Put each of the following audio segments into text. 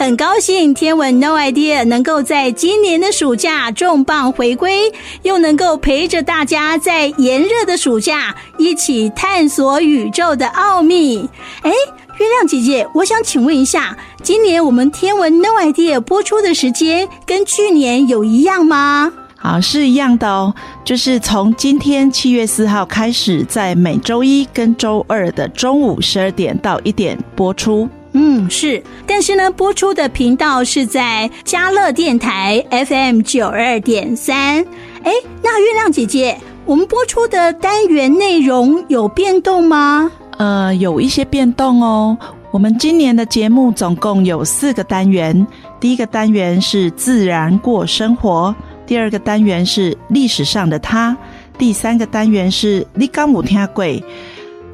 很高兴《天文 No Idea》能够在今年的暑假重磅回归，又能够陪着大家在炎热的暑假一起探索宇宙的奥秘。哎，月亮姐姐，我想请问一下，今年我们《天文 No Idea》播出的时间跟去年有一样吗？好，是一样的哦，就是从今天七月四号开始，在每周一跟周二的中午十二点到一点播出。嗯，是，但是呢，播出的频道是在嘉乐电台 FM 九二点三。哎，那月亮姐姐，我们播出的单元内容有变动吗？呃，有一些变动哦。我们今年的节目总共有四个单元，第一个单元是自然过生活。第二个单元是历史上的他，第三个单元是你敢有听过，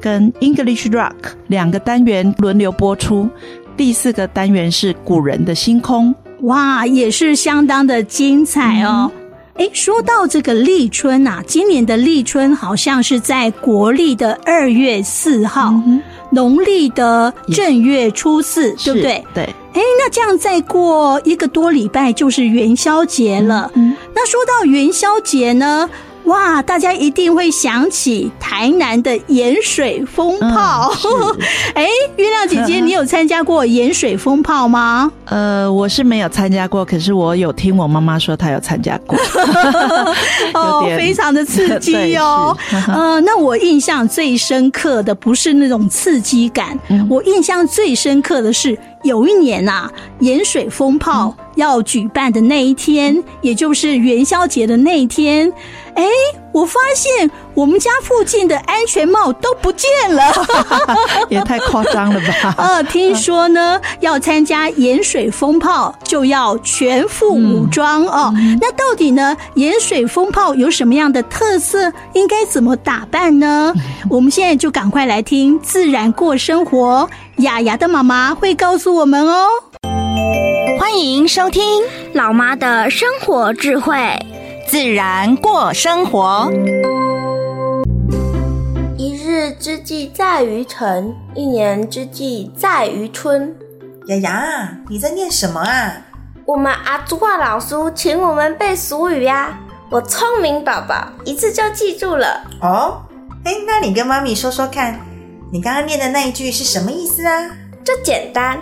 跟 English Rock 两个单元轮流播出，第四个单元是古人的星空，哇，也是相当的精彩哦。哎、嗯，说到这个立春啊，今年的立春好像是在国历的二月四号，嗯、农历的正月初四，对不对？对。哎，那这样再过一个多礼拜就是元宵节了。嗯，那说到元宵节呢，哇，大家一定会想起台南的盐水风炮。哎、嗯，月亮姐姐，你有参加过盐水风炮吗？呃，我是没有参加过，可是我有听我妈妈说她有参加过。哦，非常的刺激 哦。呃，那我印象最深刻的不是那种刺激感，嗯、我印象最深刻的是。有一年呐、啊，盐水风炮要举办的那一天，嗯、也就是元宵节的那一天，哎，我发现我们家附近的安全帽都不见了，也太夸张了吧？呃，听说呢，要参加盐水风炮就要全副武装、嗯、哦。那到底呢，盐水风炮有什么样的特色？应该怎么打扮呢？嗯、我们现在就赶快来听《自然过生活》。雅雅的妈妈会告诉我们哦。欢迎收听老妈的生活智慧，自然过生活。一日之计在于晨，一年之计在于春。雅雅，你在念什么啊？我们阿祖啊老师请我们背俗语呀、啊。我聪明宝宝，一次就记住了。哦，哎，那你跟妈咪说说看。你刚刚念的那一句是什么意思啊？这简单，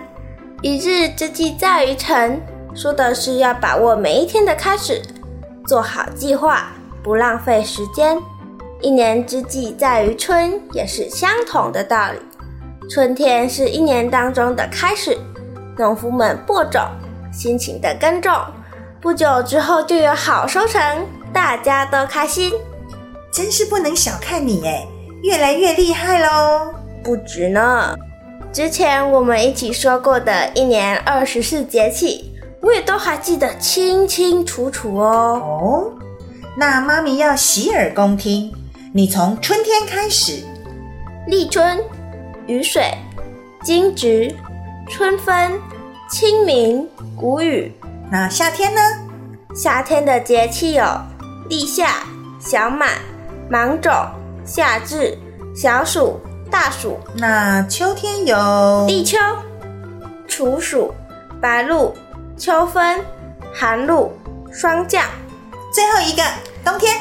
一日之计在于晨，说的是要把握每一天的开始，做好计划，不浪费时间。一年之计在于春，也是相同的道理。春天是一年当中的开始，农夫们播种，辛勤的耕种，不久之后就有好收成，大家都开心。真是不能小看你诶越来越厉害喽！不止呢，之前我们一起说过的一年二十四节气，我也都还记得清清楚楚哦。哦，那妈咪要洗耳恭听，你从春天开始，立春、雨水、惊蛰、春分、清明、谷雨。那夏天呢？夏天的节气有立夏、小满、芒种。夏至、小暑、大暑，那秋天有立秋、处暑、白露、秋分、寒露、霜降，最后一个冬天，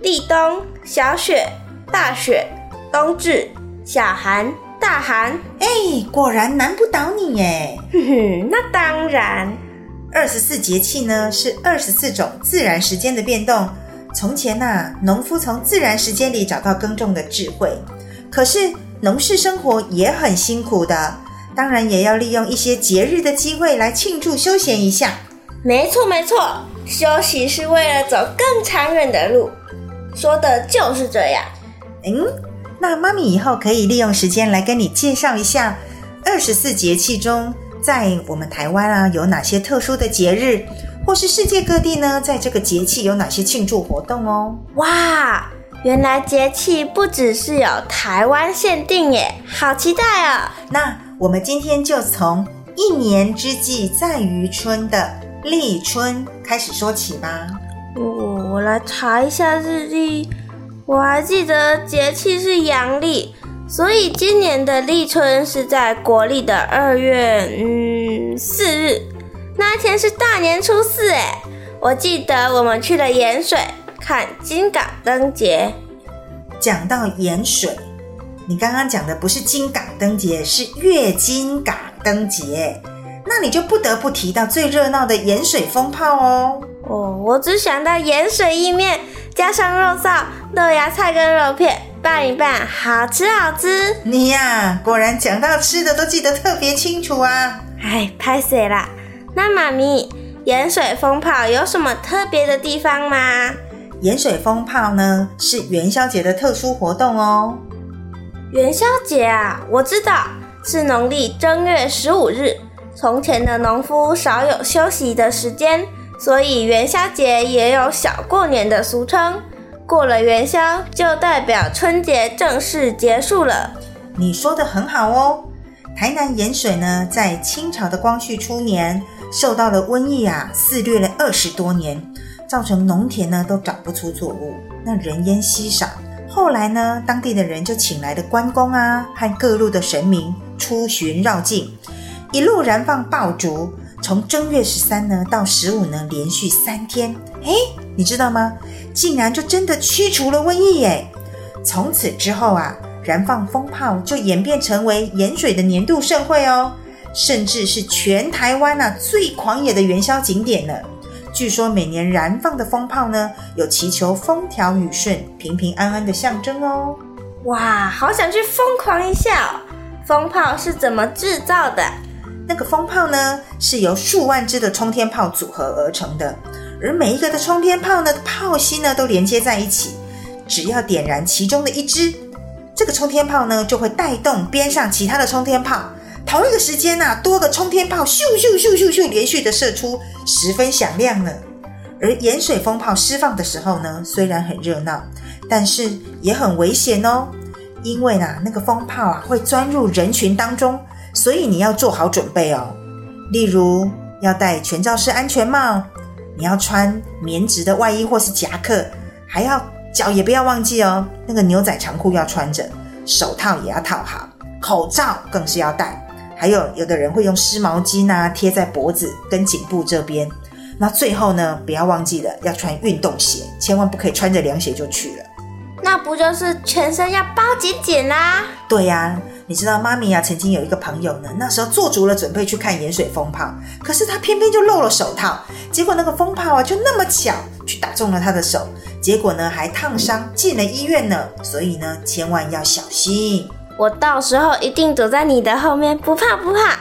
立冬、小雪、大雪、冬至、小寒、大寒。哎，果然难不倒你耶！哼哼，那当然。二十四节气呢，是二十四种自然时间的变动。从前呐、啊，农夫从自然时间里找到耕种的智慧。可是农事生活也很辛苦的，当然也要利用一些节日的机会来庆祝休闲一下。没错没错，休息是为了走更长远的路，说的就是这样。嗯，那妈咪以后可以利用时间来跟你介绍一下二十四节气中，在我们台湾啊有哪些特殊的节日。或是世界各地呢，在这个节气有哪些庆祝活动哦？哇，原来节气不只是有台湾限定耶，好期待哦！那我们今天就从一年之计在于春的立春开始说起吧。我我来查一下日历，我还记得节气是阳历，所以今年的立春是在国历的二月嗯四日，那一天是大年初四哎。我记得我们去了盐水。看金港灯节，讲到盐水，你刚刚讲的不是金港灯节，是月金港灯节，那你就不得不提到最热闹的盐水风炮哦。哦，我只想到盐水意面，加上肉臊、豆芽菜跟肉片拌一拌，好吃好吃。你呀、啊，果然讲到吃的都记得特别清楚啊。哎，拍水啦。那妈咪，盐水风炮有什么特别的地方吗？盐水风炮呢，是元宵节的特殊活动哦。元宵节啊，我知道是农历正月十五日。从前的农夫少有休息的时间，所以元宵节也有小过年的俗称。过了元宵，就代表春节正式结束了。你说的很好哦。台南盐水呢，在清朝的光绪初年，受到了瘟疫啊，肆虐了二十多年。造成农田呢都长不出作物，那人烟稀少。后来呢，当地的人就请来了关公啊和各路的神明出巡绕境，一路燃放爆竹，从正月十三呢到十五呢连续三天。诶，你知道吗？竟然就真的驱除了瘟疫耶！从此之后啊，燃放风炮就演变成为盐水的年度盛会哦，甚至是全台湾啊最狂野的元宵景点了。据说每年燃放的风炮呢，有祈求风调雨顺、平平安安的象征哦。哇，好想去疯狂一下哦！蜂炮是怎么制造的？那个风炮呢，是由数万只的冲天炮组合而成的，而每一个的冲天炮呢，炮芯呢都连接在一起。只要点燃其中的一只，这个冲天炮呢就会带动边上其他的冲天炮。同一个时间呐、多个冲天炮咻咻咻咻咻连续的射出，十分响亮呢。而盐水风炮释放的时候呢，虽然很热闹，但是也很危险哦。因为呢，那个风炮啊会钻入人群当中，所以你要做好准备哦。例如要戴全罩式安全帽，你要穿棉质的外衣或是夹克，还要脚也不要忘记哦，那个牛仔长裤要穿着，手套也要套好，口罩更是要戴。还有有的人会用湿毛巾啊贴在脖子跟颈部这边，那最后呢，不要忘记了要穿运动鞋，千万不可以穿着凉鞋就去了。那不就是全身要包紧紧啦？对呀、啊，你知道妈咪呀、啊、曾经有一个朋友呢，那时候做足了准备去看盐水风炮，可是他偏偏就漏了手套，结果那个风炮啊就那么巧去打中了他的手，结果呢还烫伤进了医院呢，所以呢千万要小心。我到时候一定躲在你的后面，不怕不怕。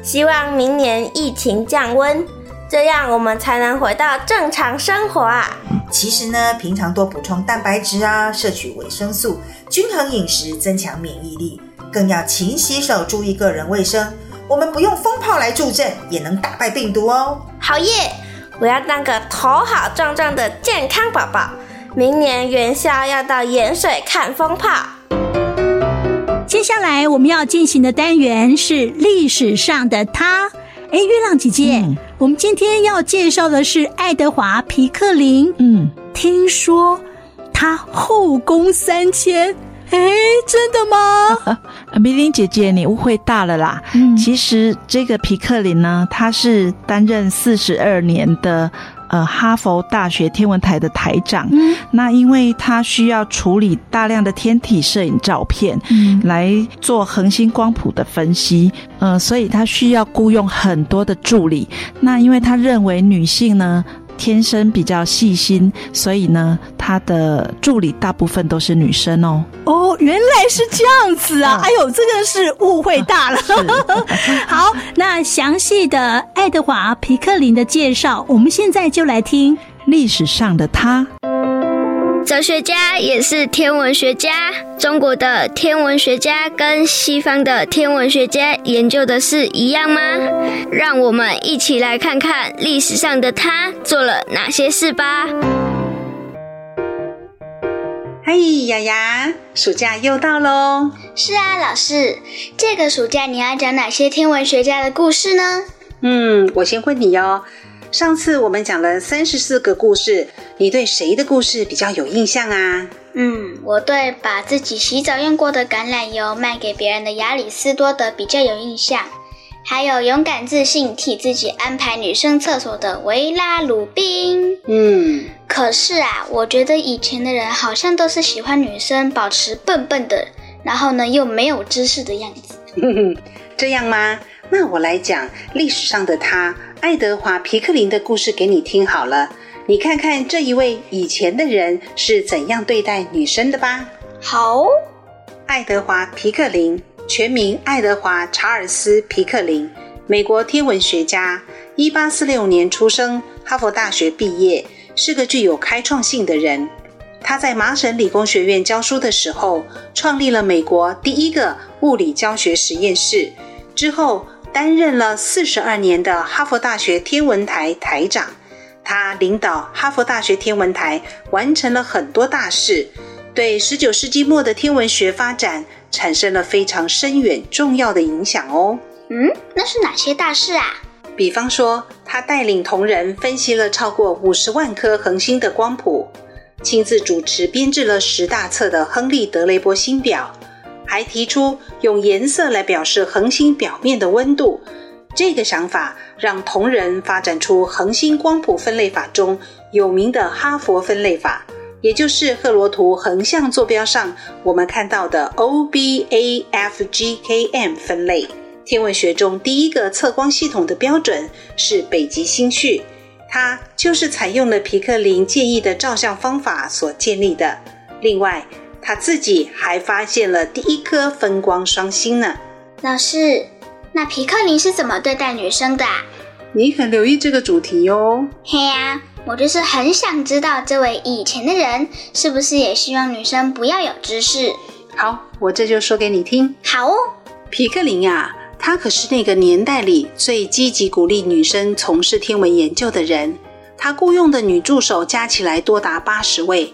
希望明年疫情降温，这样我们才能回到正常生活啊。其实呢，平常多补充蛋白质啊，摄取维生素，均衡饮食，增强免疫力，更要勤洗手，注意个人卫生。我们不用风炮来助阵，也能打败病毒哦。好耶！我要当个头好壮壮的健康宝宝。明年元宵要到盐水看风炮。接下来我们要进行的单元是历史上的他。哎，月亮姐姐，嗯、我们今天要介绍的是爱德华·皮克林。嗯，听说他后宫三千，哎，真的吗？米玲姐姐，你误会大了啦。嗯，其实这个皮克林呢，他是担任四十二年的。呃，哈佛大学天文台的台长，嗯、那因为他需要处理大量的天体摄影照片，嗯、来做恒星光谱的分析，呃，所以他需要雇佣很多的助理。那因为他认为女性呢，天生比较细心，所以呢，他的助理大部分都是女生哦。哦，原来是这样子啊！嗯、哎呦，这个是误会大了。好，那详细的爱德华·皮克林的介绍，我们现在就来听历史上的他。哲学家也是天文学家。中国的天文学家跟西方的天文学家研究的是一样吗？让我们一起来看看历史上的他做了哪些事吧。嗨，雅雅，暑假又到喽！是啊，老师，这个暑假你要讲哪些天文学家的故事呢？嗯，我先问你哟。上次我们讲了三十四个故事，你对谁的故事比较有印象啊？嗯，我对把自己洗澡用过的橄榄油卖给别人的亚里斯多德比较有印象。还有勇敢自信替自己安排女生厕所的维拉鲁宾。嗯，可是啊，我觉得以前的人好像都是喜欢女生保持笨笨的，然后呢又没有知识的样子。哼哼，这样吗？那我来讲历史上的他，爱德华·皮克林的故事给你听好了。你看看这一位以前的人是怎样对待女生的吧。好，爱德华·皮克林。全名爱德华·查尔斯·皮克林，美国天文学家，一八四六年出生，哈佛大学毕业，是个具有开创性的人。他在麻省理工学院教书的时候，创立了美国第一个物理教学实验室，之后担任了四十二年的哈佛大学天文台台长。他领导哈佛大学天文台完成了很多大事，对十九世纪末的天文学发展，产生了非常深远重要的影响哦。嗯，那是哪些大事啊？比方说，他带领同仁分析了超过五十万颗恒星的光谱，亲自主持编制了十大册的亨利·德雷伯星表，还提出用颜色来表示恒星表面的温度。这个想法让同仁发展出恒星光谱分类法中有名的哈佛分类法。也就是赫罗图横向坐标上我们看到的 O B A F G K M 分类。天文学中第一个测光系统的标准是北极星序，它就是采用了皮克林建议的照相方法所建立的。另外，他自己还发现了第一颗分光双星呢。老师，那皮克林是怎么对待女生的啊？你很留意这个主题哟。嘿呀。我就是很想知道，这位以前的人是不是也希望女生不要有知识？好，我这就说给你听。好哦，皮克林呀，他可是那个年代里最积极鼓励女生从事天文研究的人。他雇佣的女助手加起来多达八十位，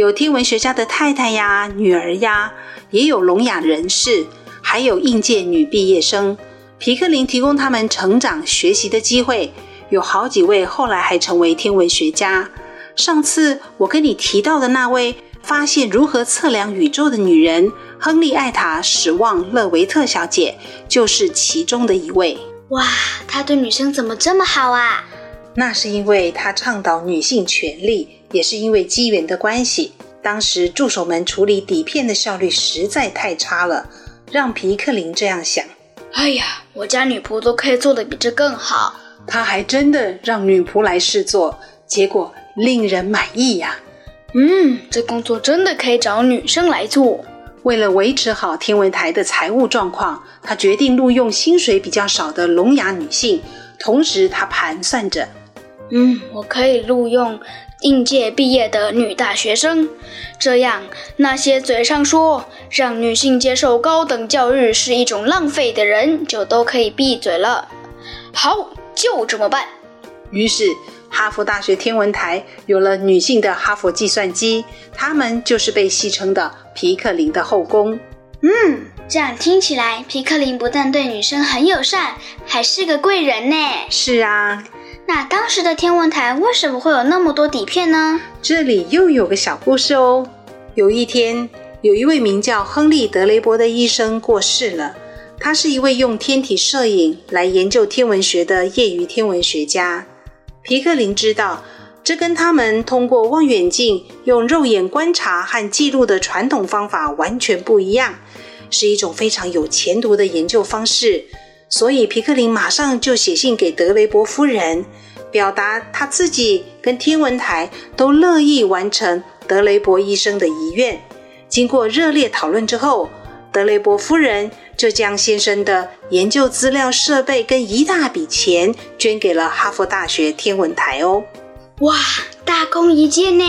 有天文学家的太太呀、女儿呀，也有聋哑人士，还有应届女毕业生。皮克林提供他们成长学习的机会。有好几位后来还成为天文学家。上次我跟你提到的那位发现如何测量宇宙的女人——亨利艾塔·史旺勒维特小姐，就是其中的一位。哇，她对女生怎么这么好啊？那是因为她倡导女性权利，也是因为机缘的关系。当时助手们处理底片的效率实在太差了，让皮克林这样想：哎呀，我家女仆都可以做得比这更好。他还真的让女仆来试做，结果令人满意呀。嗯，这工作真的可以找女生来做。为了维持好天文台的财务状况，他决定录用薪水比较少的聋哑女性。同时，他盘算着，嗯，我可以录用应届毕业的女大学生，这样那些嘴上说让女性接受高等教育是一种浪费的人，就都可以闭嘴了。好。就这么办。于是，哈佛大学天文台有了女性的哈佛计算机，她们就是被戏称的皮克林的后宫。嗯，这样听起来，皮克林不但对女生很友善，还是个贵人呢。是啊，那当时的天文台为什么会有那么多底片呢？这里又有个小故事哦。有一天，有一位名叫亨利·德雷伯的医生过世了。他是一位用天体摄影来研究天文学的业余天文学家。皮克林知道，这跟他们通过望远镜用肉眼观察和记录的传统方法完全不一样，是一种非常有前途的研究方式。所以，皮克林马上就写信给德雷伯夫人，表达他自己跟天文台都乐意完成德雷伯医生的遗愿。经过热烈讨论之后，德雷伯夫人就将先生的研究资料设备跟一大笔钱捐给了哈佛大学天文台哦。哇，大功一件呢！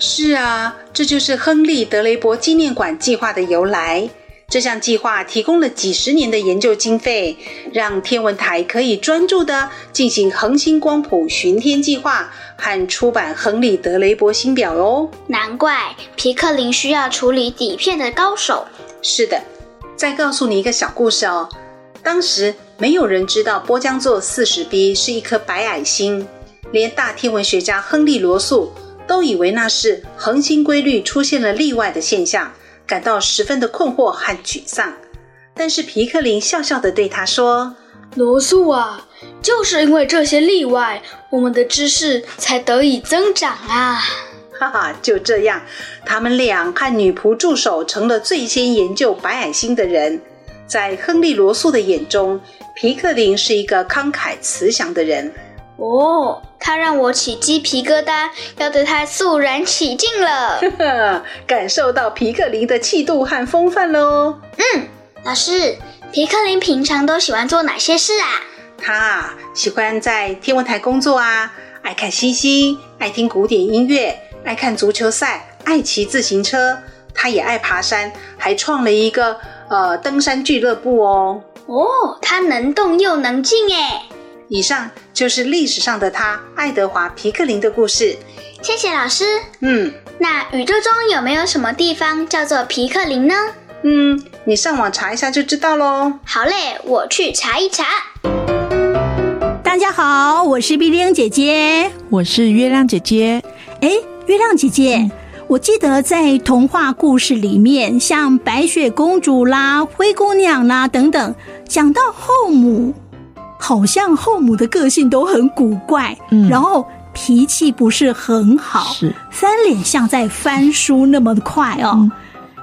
是啊，这就是亨利·德雷伯纪念馆计划的由来。这项计划提供了几十年的研究经费，让天文台可以专注地进行恒星光谱巡天计划和出版亨利·德雷伯星表哦。难怪皮克林需要处理底片的高手。是的，再告诉你一个小故事哦。当时没有人知道波江座四十 b 是一颗白矮星，连大天文学家亨利·罗素都以为那是恒星规律出现了例外的现象。感到十分的困惑和沮丧，但是皮克林笑笑的对他说：“罗素啊，就是因为这些例外，我们的知识才得以增长啊！”哈哈，就这样，他们俩和女仆助手成了最先研究白矮星的人。在亨利·罗素的眼中，皮克林是一个慷慨慈祥的人。哦，他让我起鸡皮疙瘩，要对他肃然起敬了。呵呵，感受到皮克林的气度和风范喽。嗯，老师，皮克林平常都喜欢做哪些事啊？他喜欢在天文台工作啊，爱看星星，爱听古典音乐，爱看足球赛，爱骑自行车。他也爱爬山，还创了一个呃登山俱乐部哦。哦，他能动又能静诶。以上就是历史上的他，爱德华·皮克林的故事。谢谢老师。嗯，那宇宙中有没有什么地方叫做皮克林呢？嗯，你上网查一下就知道喽。好嘞，我去查一查。大家好，我是碧玲姐姐，我是月亮姐姐。哎，月亮姐姐，嗯，我记得在童话故事里面，像白雪公主啦、灰姑娘啦等等，讲到后母。好像后母的个性都很古怪，嗯，然后脾气不是很好，是。翻脸像在翻书那么快哦。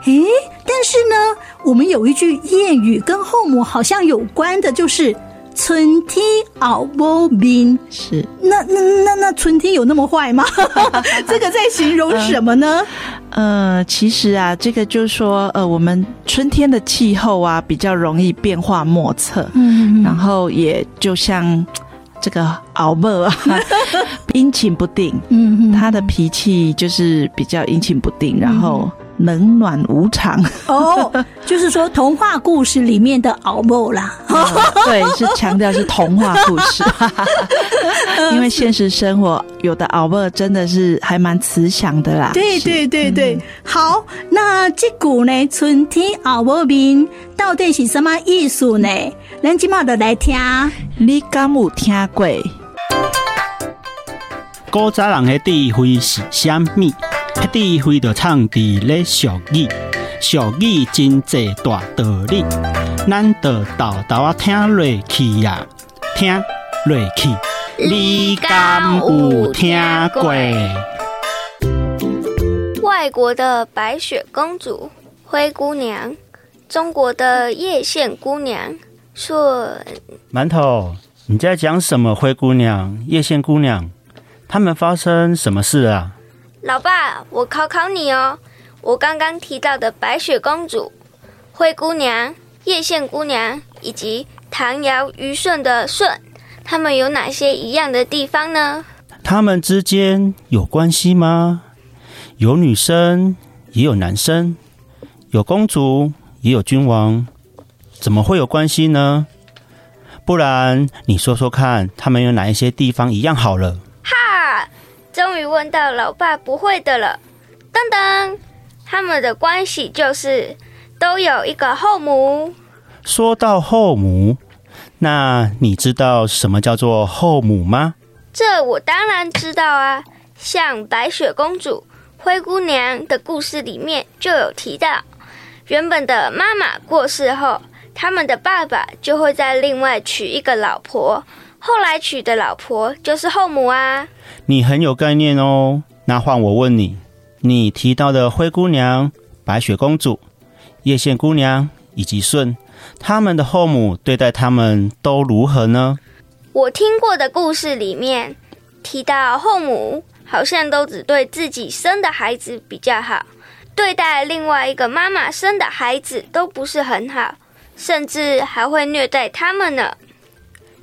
哎、嗯，但是呢，我们有一句谚语跟后母好像有关的，就是“春天熬不冰”。是，那那那那春天有那么坏吗？这个在形容什么呢？嗯呃，其实啊，这个就是说，呃，我们春天的气候啊，比较容易变化莫测，嗯，然后也就像这个敖伯啊，阴晴不定，嗯，他的脾气就是比较阴晴不定，然后。冷暖无常哦，就是说童话故事里面的敖某啦，嗯，对，是强调是童话故事，因为现实生活有的敖某真的是还蛮慈祥的啦。对对对对，嗯，好，那这股呢，春天敖某面到底是什么意思呢？咱今嘛就来听，你敢有听过？古早人的智慧是啥物？智慧就藏伫咧俗语，俗语真济大道理，咱就豆豆啊听落去呀，听落去。你敢有听过？外国的白雪公主、灰姑娘，中国的叶县姑娘，说馒头，你在讲什么？灰姑娘、叶县姑娘，他们发生什么事啊？老爸，我考考你哦。我刚刚提到的白雪公主、灰姑娘、叶县姑娘以及唐尧虞舜的舜，他们有哪些一样的地方呢？他们之间有关系吗？有女生，也有男生，有公主，也有君王，怎么会有关系呢？不然你说说看，他们有哪一些地方一样好了？终于问到老爸不会的了，噔噔，他们的关系就是都有一个后母。说到后母，那你知道什么叫做后母吗？这我当然知道啊，像白雪公主、灰姑娘的故事里面就有提到，原本的妈妈过世后，他们的爸爸就会再另外娶一个老婆。后来娶的老婆就是后母啊！你很有概念哦。那换我问你，你提到的灰姑娘、白雪公主、叶县姑娘以及舜，他们的后母对待他们都如何呢？我听过的故事里面提到，后母好像都只对自己生的孩子比较好，对待另外一个妈妈生的孩子都不是很好，甚至还会虐待他们呢。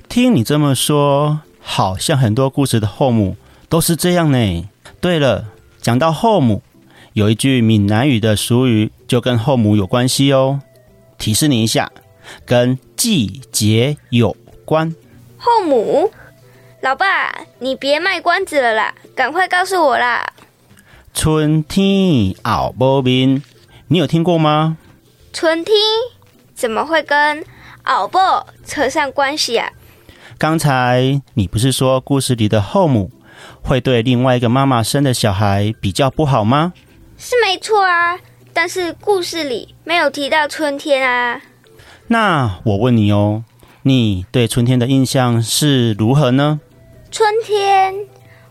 听你这么说，好像很多故事的后母都是这样呢。对了，讲到后母，有一句闽南语的俗语就跟后母有关系哦。提示你一下，跟季节有关。后母，老爸，你别卖关子了啦，赶快告诉我啦！春天后母面，你有听过吗？春天怎么会跟后母扯上关系啊？刚才你不是说故事里的后母会对另外一个妈妈生的小孩比较不好吗？是没错啊，但是故事里没有提到春天啊。那我问你哦，你对春天的印象是如何呢？春天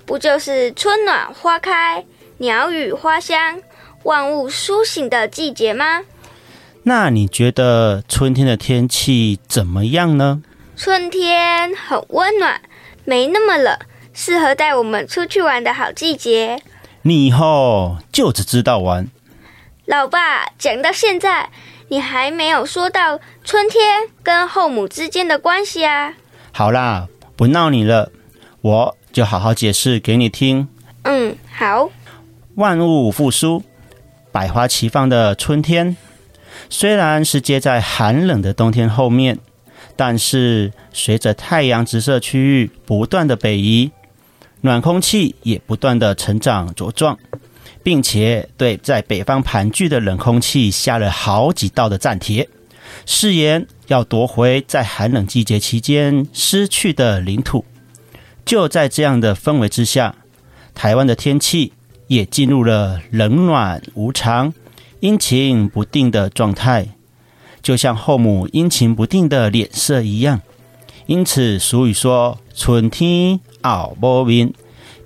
不就是春暖花开？鸟语花香，万物苏醒的季节吗？那你觉得春天的天气怎么样呢？春天很温暖，没那么冷，适合带我们出去玩的好季节。你以后就只知道玩。老爸，讲到现在，你还没有说到春天跟后母之间的关系啊。好啦，不闹你了，我就好好解释给你听。嗯，好。万物复苏，百花齐放的春天，虽然是接在寒冷的冬天后面，但是随着太阳直射区域不断的北移，暖空气也不断的成长茁壮，并且对在北方盘踞的冷空气下了好几道的战帖，誓言要夺回在寒冷季节期间失去的领土。就在这样的氛围之下，台湾的天气。也进入了冷暖无常、阴晴不定的状态，就像后母阴晴不定的脸色一样。因此，俗语说“春天后母面”，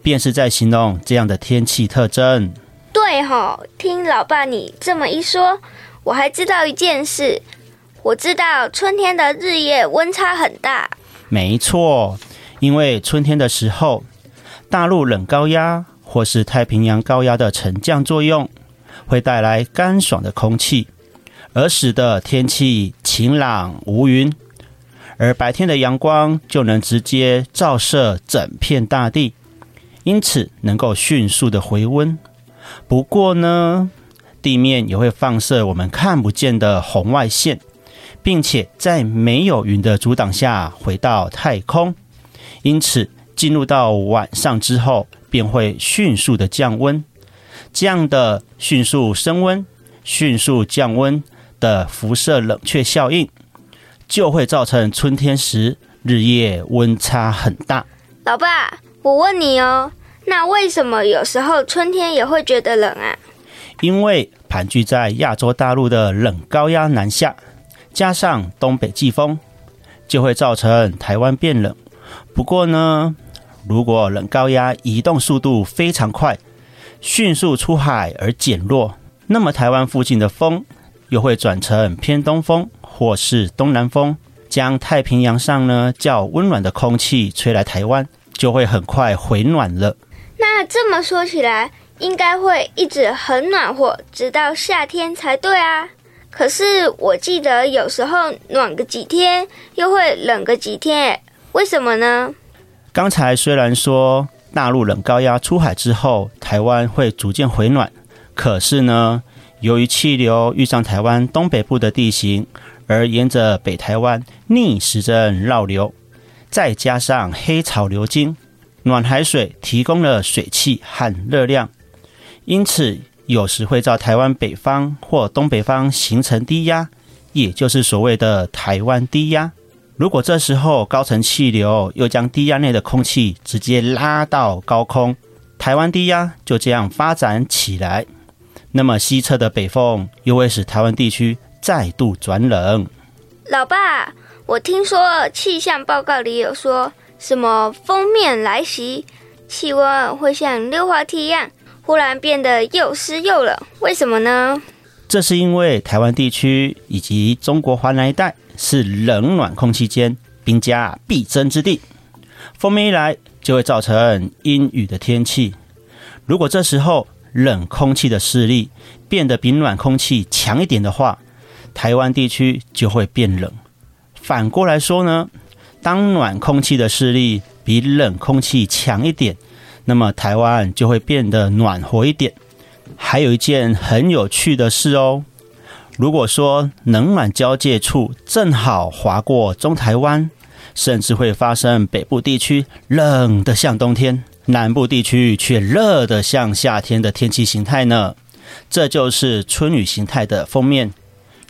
便是在形容这样的天气特征。对吼，听老爸你这么一说，我还知道一件事。我知道春天的日夜温差很大。没错，因为春天的时候，大陆冷高压。或是太平洋高压的沉降作用，会带来干爽的空气，而使得天气晴朗无云，而白天的阳光就能直接照射整片大地，因此能够迅速的回温。不过呢，地面也会放射我们看不见的红外线，并且在没有云的阻挡下回到太空，因此进入到晚上之后。便会迅速的降温，这样的迅速升温、迅速降温的辐射冷却效应，就会造成春天时日夜温差很大。老爸，我问你哦，那为什么有时候春天也会觉得冷啊？因为盘踞在亚洲大陆的冷高压南下，加上东北季风，就会造成台湾变冷。不过呢，如果冷高压移动速度非常快，迅速出海而减弱，那么台湾附近的风又会转成偏东风或是东南风，将太平洋上呢较温暖的空气吹来台湾，就会很快回暖了。那这么说起来，应该会一直很暖和，直到夏天才对啊。可是我记得有时候暖个几天，又会冷个几天，为什么呢？刚才虽然说大陆冷高压出海之后，台湾会逐渐回暖，可是呢，由于气流遇上台湾东北部的地形，而沿着北台湾逆时针绕流，再加上黑潮流经，暖海水提供了水汽和热量，因此有时会在台湾北方或东北方形成低压，也就是所谓的台湾低压。如果这时候高层气流又将低压内的空气直接拉到高空，台湾低压就这样发展起来，那么西侧的北风又会使台湾地区再度转冷。老爸，我听说气象报告里有说什么锋面来袭，气温会像溜滑梯一样，忽然变得又湿又冷，为什么呢？这是因为台湾地区以及中国华南一带。是冷暖空气间兵家必争之地，锋面一来就会造成阴雨的天气。如果这时候冷空气的势力变得比暖空气强一点的话，台湾地区就会变冷。反过来说呢，当暖空气的势力比冷空气强一点，那么台湾就会变得暖和一点。还有一件很有趣的事哦。如果说冷暖交界处正好划过中台湾，甚至会发生北部地区冷得像冬天，南部地区却热得像夏天的天气形态呢。这就是春雨形态的封面，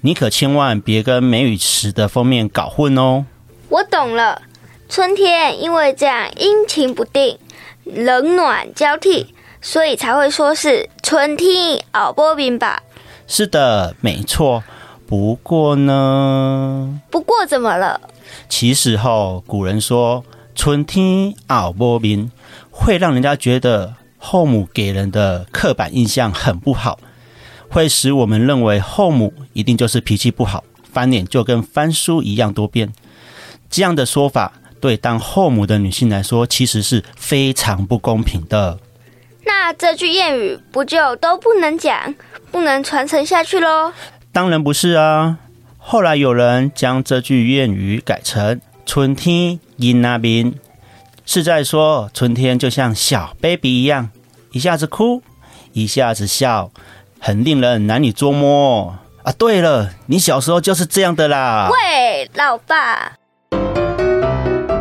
你可千万别跟梅雨时的封面搞混哦。我懂了，春天因为这样阴晴不定，冷暖交替，所以才会说是春天熬波冰吧？是的，没错。不过呢？不过怎么了？其实后古人说春天熬波冰，会让人家觉得后母给人的刻板印象很不好，会使我们认为后母一定就是脾气不好，翻脸就跟翻书一样多变。这样的说法对当后母的女性来说，其实是非常不公平的。那这句谚语不就都不能讲，不能传承下去喽？当然不是啊！后来有人将这句谚语改成“春天阴那边”，是在说春天就像小 baby 一样，一下子哭，一下子笑，很令人难以捉摸啊！对了，你小时候就是这样的啦。喂，老爸。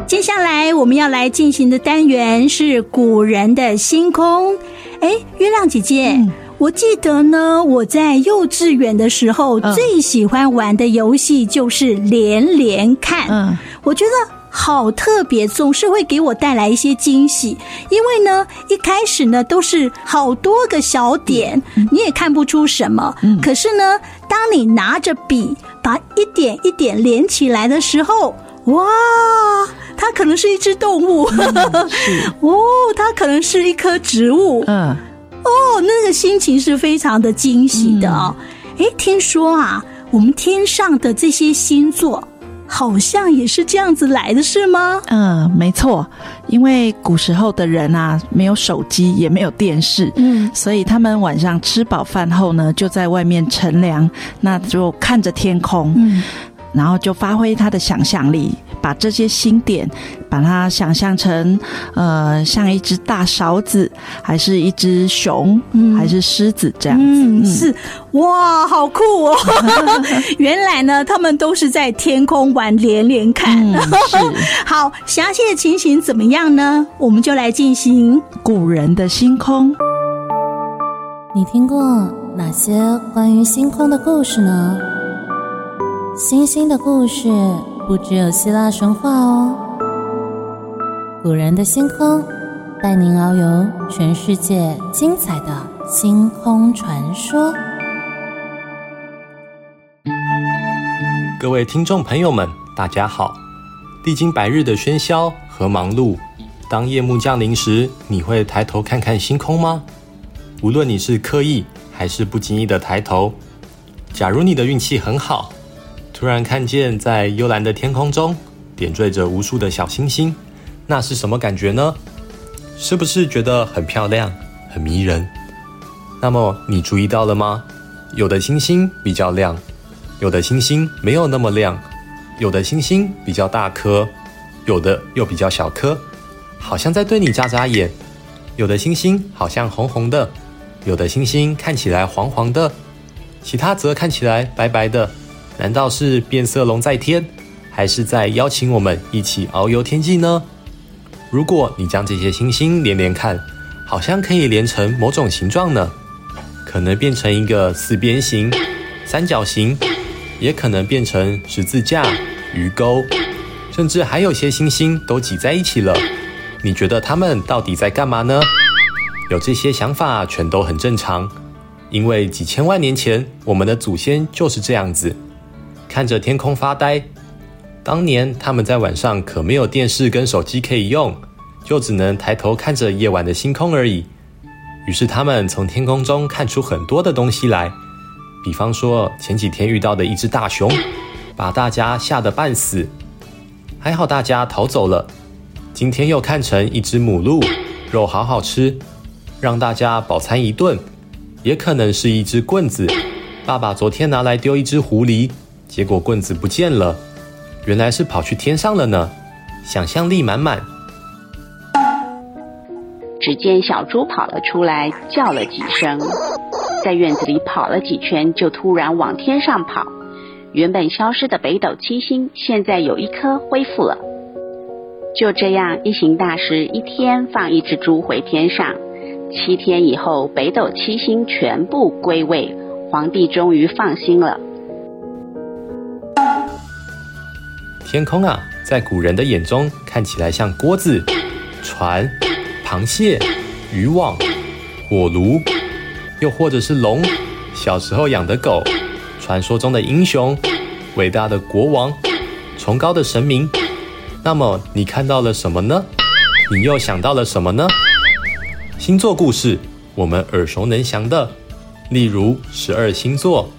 接下来我们要来进行的单元是古人的星空。哎，月亮姐姐，嗯、我记得呢，我在幼稚园的时候、嗯、最喜欢玩的游戏就是连连看。嗯，我觉得好特别，总是会给我带来一些惊喜。因为呢，一开始呢都是好多个小点，嗯、你也看不出什么。嗯，可是呢，当你拿着笔把一点一点连起来的时候，哇！它可能是一只动物，哦，它可能是一棵植物，嗯，哦，那个心情是非常的惊喜的哦。哎、嗯，听说啊，我们天上的这些星座好像也是这样子来的，是吗？嗯，没错，因为古时候的人啊，没有手机，也没有电视，嗯，所以他们晚上吃饱饭后呢，就在外面乘凉，那就看着天空，嗯。然后就发挥他的想象力，把这些星点，把它想象成，呃，像一只大勺子，还是一只熊，嗯、还是狮子这样子。嗯，是，哇，好酷哦！原来呢，他们都是在天空玩连连看。嗯、好，详细的情形怎么样呢？我们就来进行古人的星空。你听过哪些关于星空的故事呢？星星的故事不只有希腊神话哦，古人的星空带您遨游全世界精彩的星空传说。各位听众朋友们，大家好！历经百日的喧嚣和忙碌，当夜幕降临时，你会抬头看看星空吗？无论你是刻意还是不经意的抬头，假如你的运气很好。突然看见在幽蓝的天空中点缀着无数的小星星，那是什么感觉呢？是不是觉得很漂亮、很迷人？那么你注意到了吗？有的星星比较亮，有的星星没有那么亮，有的星星比较大颗，有的又比较小颗，好像在对你眨眨眼。有的星星好像红红的，有的星星看起来黄黄的，其他则看起来白白的。难道是变色龙在天，还是在邀请我们一起遨游天际呢？如果你将这些星星连连看，好像可以连成某种形状呢？可能变成一个四边形、三角形，也可能变成十字架、鱼钩，甚至还有些星星都挤在一起了。你觉得它们到底在干嘛呢？有这些想法全都很正常，因为几千万年前我们的祖先就是这样子。看着天空发呆。当年他们在晚上可没有电视跟手机可以用，就只能抬头看着夜晚的星空而已。于是他们从天空中看出很多的东西来，比方说前几天遇到的一只大熊，把大家吓得半死，还好大家逃走了。今天又看成一只母鹿，肉好好吃，让大家饱餐一顿。也可能是一只棍子，爸爸昨天拿来丢一只狐狸。结果棍子不见了，原来是跑去天上了呢。想象力满满。只见小猪跑了出来，叫了几声，在院子里跑了几圈，就突然往天上跑。原本消失的北斗七星，现在有一颗恢复了。就这样，一行大师一天放一只猪回天上，七天以后，北斗七星全部归位，皇帝终于放心了。天空啊，在古人的眼中看起来像锅子、船、螃蟹、渔网、火炉，又或者是龙，小时候养的狗，传说中的英雄，伟大的国王，崇高的神明。那么你看到了什么呢？你又想到了什么呢？星座故事，我们耳熟能详的，例如十二星座。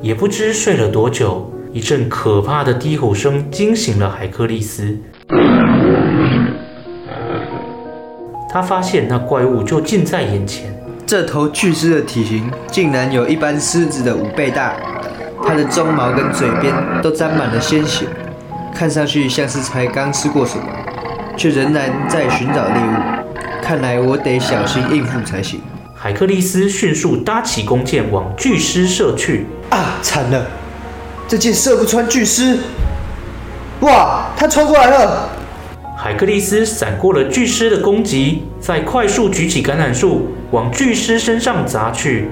也不知睡了多久。一阵可怕的低吼声惊醒了海克力斯，他发现那怪物就近在眼前。这头巨狮的体型竟然有一般狮子的五倍大，它的鬃毛跟嘴边都沾满了鲜血，看上去像是才刚吃过什么，却仍然在寻找猎物。看来我得小心应付才行。海克力斯迅速搭起弓箭往巨狮射去。啊，惨了！这箭射不穿巨狮，哇！他冲过来了。海克力斯闪过了巨狮的攻击，再快速举起橄榄树往巨狮身上砸去，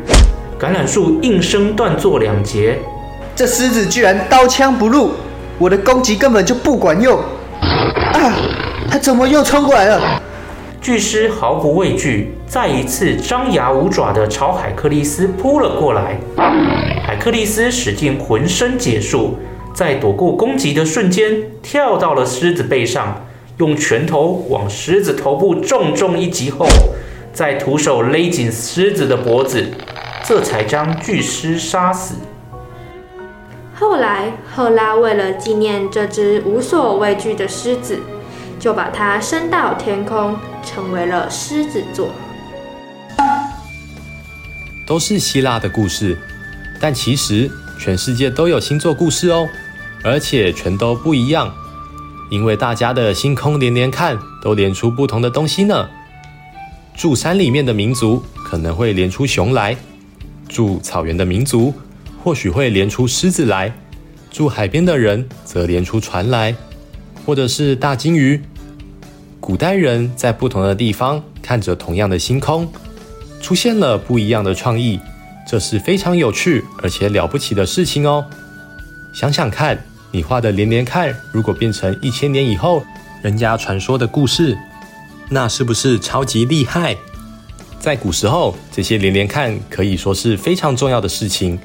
橄榄树应声断作两截。这狮子居然刀枪不入，我的攻击根本就不管用。啊！他怎么又冲过来了？巨狮毫不畏惧，再一次张牙舞爪地朝海克力斯扑了过来。海克力斯使尽浑身解数，在躲过攻击的瞬间，跳到了狮子背上，用拳头往狮子头部重重一击后，再徒手勒紧狮子的脖子，这才将巨狮杀死。后来，赫拉为了纪念这只无所畏惧的狮子，就把它升到天空，成为了狮子座。都是希腊的故事，但其实全世界都有星座故事哦，而且全都不一样，因为大家的星空连连看，都连出不同的东西呢。住山里面的民族可能会连出熊来，住草原的民族或许会连出狮子来，住海边的人则连出船来，或者是大鲸鱼。古代人在不同的地方看着同样的星空，出现了不一样的创意，这是非常有趣而且了不起的事情哦。想想看，你画的连连看，如果变成一千年以后人家传说的故事，那是不是超级厉害？在古时候，这些连连看可以说是非常重要的事情。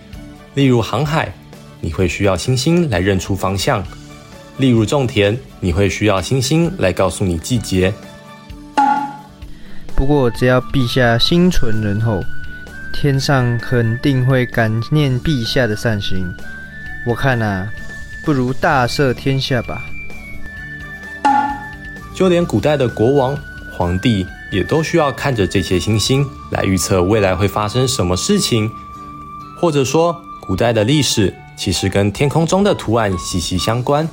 例如航海，你会需要星星来认出方向。例如种田，你会需要星星来告诉你季节。不过，只要陛下心存仁厚，天上肯定会感念陛下的善行。我看啊，不如大赦天下吧。就连古代的国王、皇帝也都需要看着这些星星来预测未来会发生什么事情，或者说，古代的历史其实跟天空中的图案息息相关。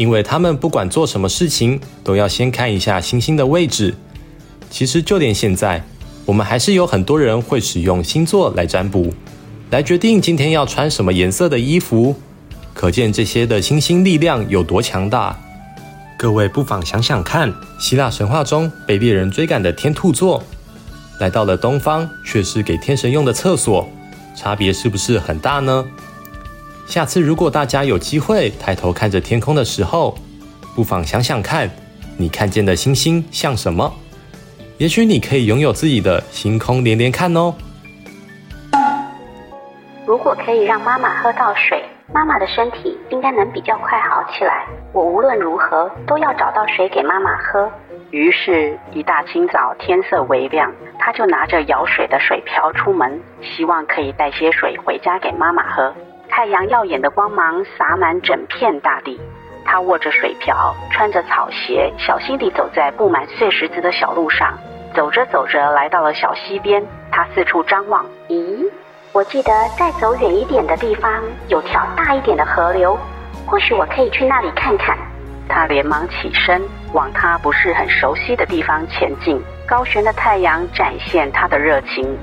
因为他们不管做什么事情，都要先看一下星星的位置。其实就连现在，我们还是有很多人会使用星座来占卜，来决定今天要穿什么颜色的衣服。可见这些的星星力量有多强大。各位不妨想想看，希腊神话中被猎人追赶的天兔座，来到了东方却是给天神用的厕所，差别是不是很大呢？下次如果大家有机会抬头看着天空的时候，不妨想想看，你看见的星星像什么？也许你可以拥有自己的星空连连看哦。如果可以让妈妈喝到水，妈妈的身体应该能比较快好起来。我无论如何都要找到水给妈妈喝。于是，一大清早天色微亮，他就拿着舀水的水瓢出门，希望可以带些水回家给妈妈喝。太阳耀眼的光芒洒满整片大地，他握着水瓢，穿着草鞋，小心地走在布满碎石子的小路上。走着走着，来到了小溪边，他四处张望。咦，我记得再走远一点的地方有条大一点的河流，或许我可以去那里看看。他连忙起身，往他不是很熟悉的地方前进。高悬的太阳展现她的热情。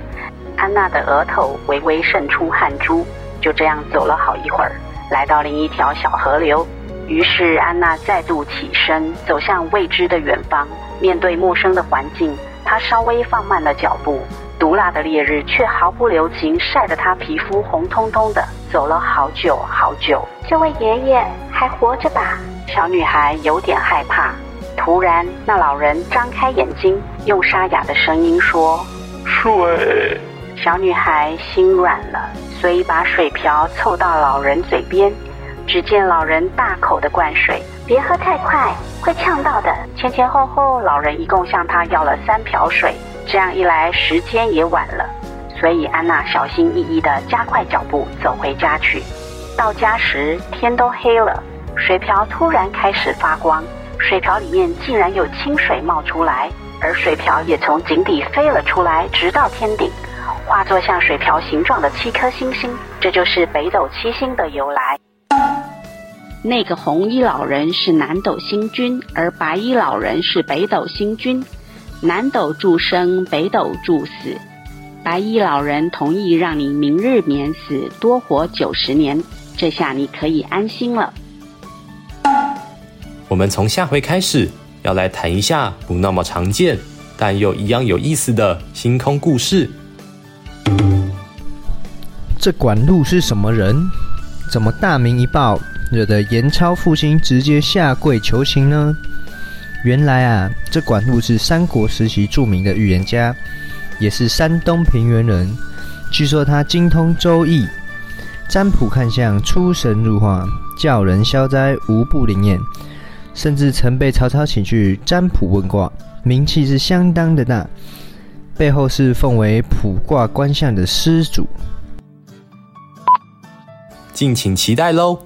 安娜的额头微微渗出汗珠，就这样走了好一会儿，来到另一条小河流。于是安娜再度起身，走向未知的远方。面对陌生的环境，她稍微放慢了脚步。毒辣的烈日却毫不留情，晒得她皮肤红彤彤的。走了好久好久，这位爷爷还活着吧？小女孩有点害怕。突然，那老人张开眼睛，用沙哑的声音说：“水。”小女孩心软了，所以把水瓢凑到老人嘴边。只见老人大口的灌水，别喝太快，会呛到的。前前后后，老人一共向他要了三瓢水。这样一来，时间也晚了，所以安娜小心翼翼地加快脚步走回家去。到家时，天都黑了，水瓢突然开始发光，水瓢里面竟然有清水冒出来，而水瓢也从井底飞了出来，直到天顶，化作像水瓢形状的七颗星星。这就是北斗七星的由来。那个红衣老人是南斗星君，而白衣老人是北斗星君。南斗助生，北斗助死。白衣老人同意让你明日免死，多活九十年。这下你可以安心了。我们从下回开始要来谈一下不那么常见，但又一样有意思的星空故事。这管路是什么人？怎么大名一报，惹得严超父亲直接下跪求情呢？原来啊，这管路是三国时期著名的预言家，也是山东平原人。据说他精通周易，占卜看相，出神入化，叫人消灾无不灵验。甚至曾被曹操请去占卜问卦，名气是相当的大。背后是奉为卜卦观相的师祖。敬请期待喽！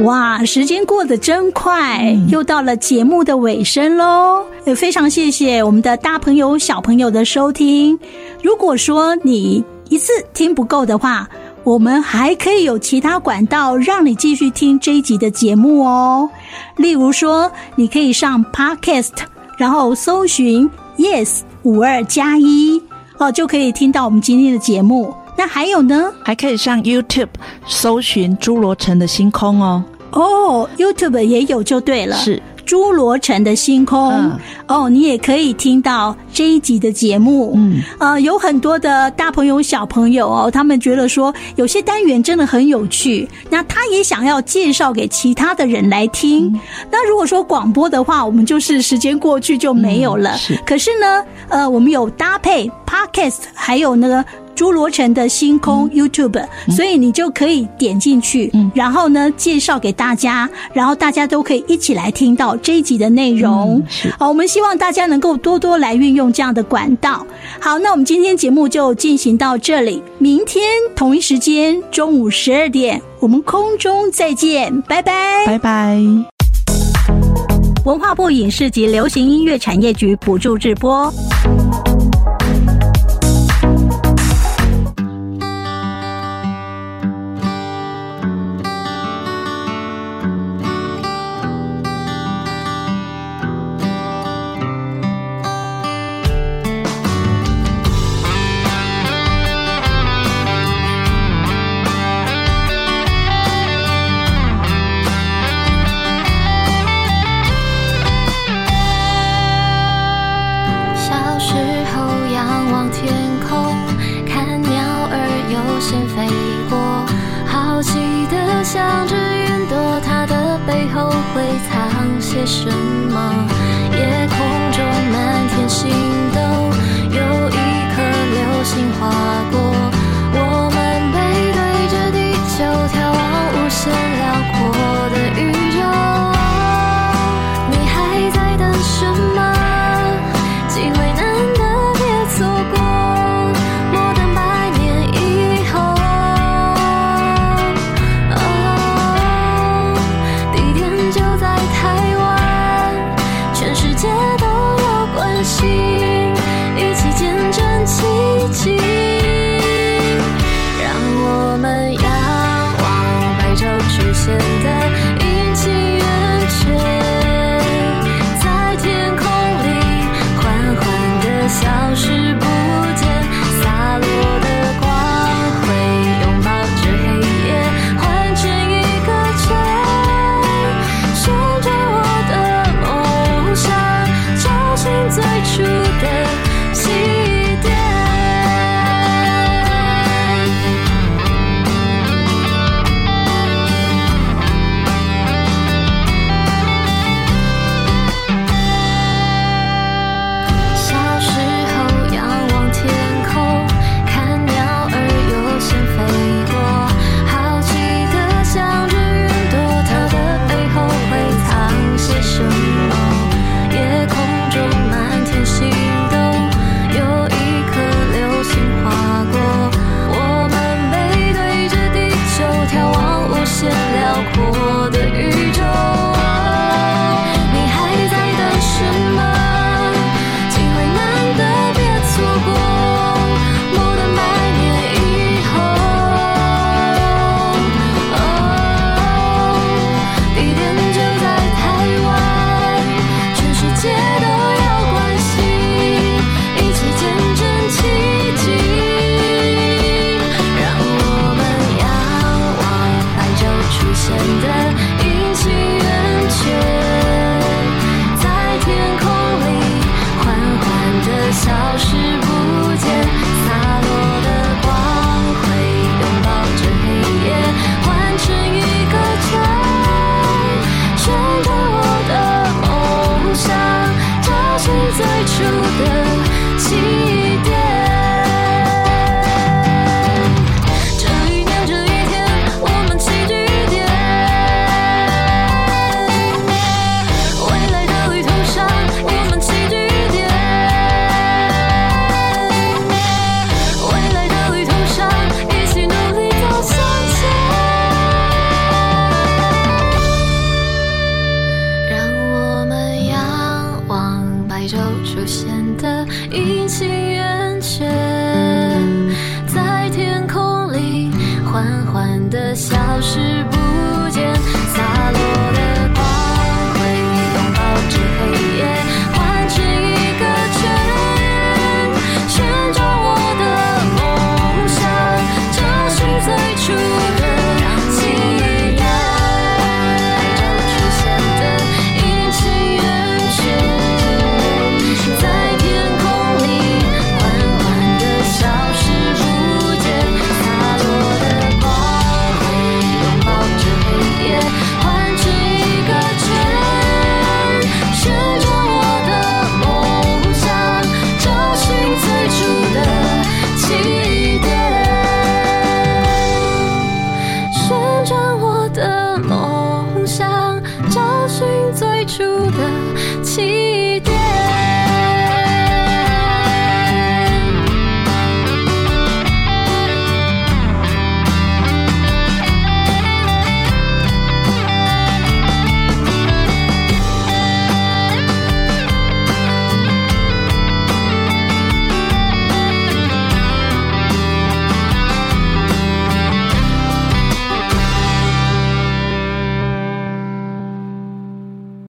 哇，时间过得真快，又到了节目的尾声喽。也非常谢谢我们的大朋友、小朋友的收听。如果说你一次听不够的话，我们还可以有其他管道让你继续听这一集的节目哦。例如说，你可以上 Podcast，然后搜寻 Yes 五二加一哦，就可以听到我们今天的节目。那还有呢？还可以上 YouTube 搜寻侏罗城的星空哦。哦，YouTube 也有就对了。是侏罗城的星空。嗯。哦，你也可以听到这一集的节目。嗯。呃，有很多的大朋友小朋友哦，他们觉得说有些单元真的很有趣，那他也想要介绍给其他的人来听。嗯。那如果说广播的话，我们就是时间过去就没有了。嗯。是。可是呢，呃，我们有搭配 Podcast，还有那个。朱罗城的星空 YouTube，嗯，所以你就可以点进去，嗯，然后呢，介绍给大家，然后大家都可以一起来听到这一集的内容。嗯，好，我们希望大家能够多多来运用这样的管道。好，那我们今天节目就进行到这里，明天同一时间中午十二点，我们空中再见，拜拜，拜拜。文化部影视及流行音乐产业局补助直播。的消失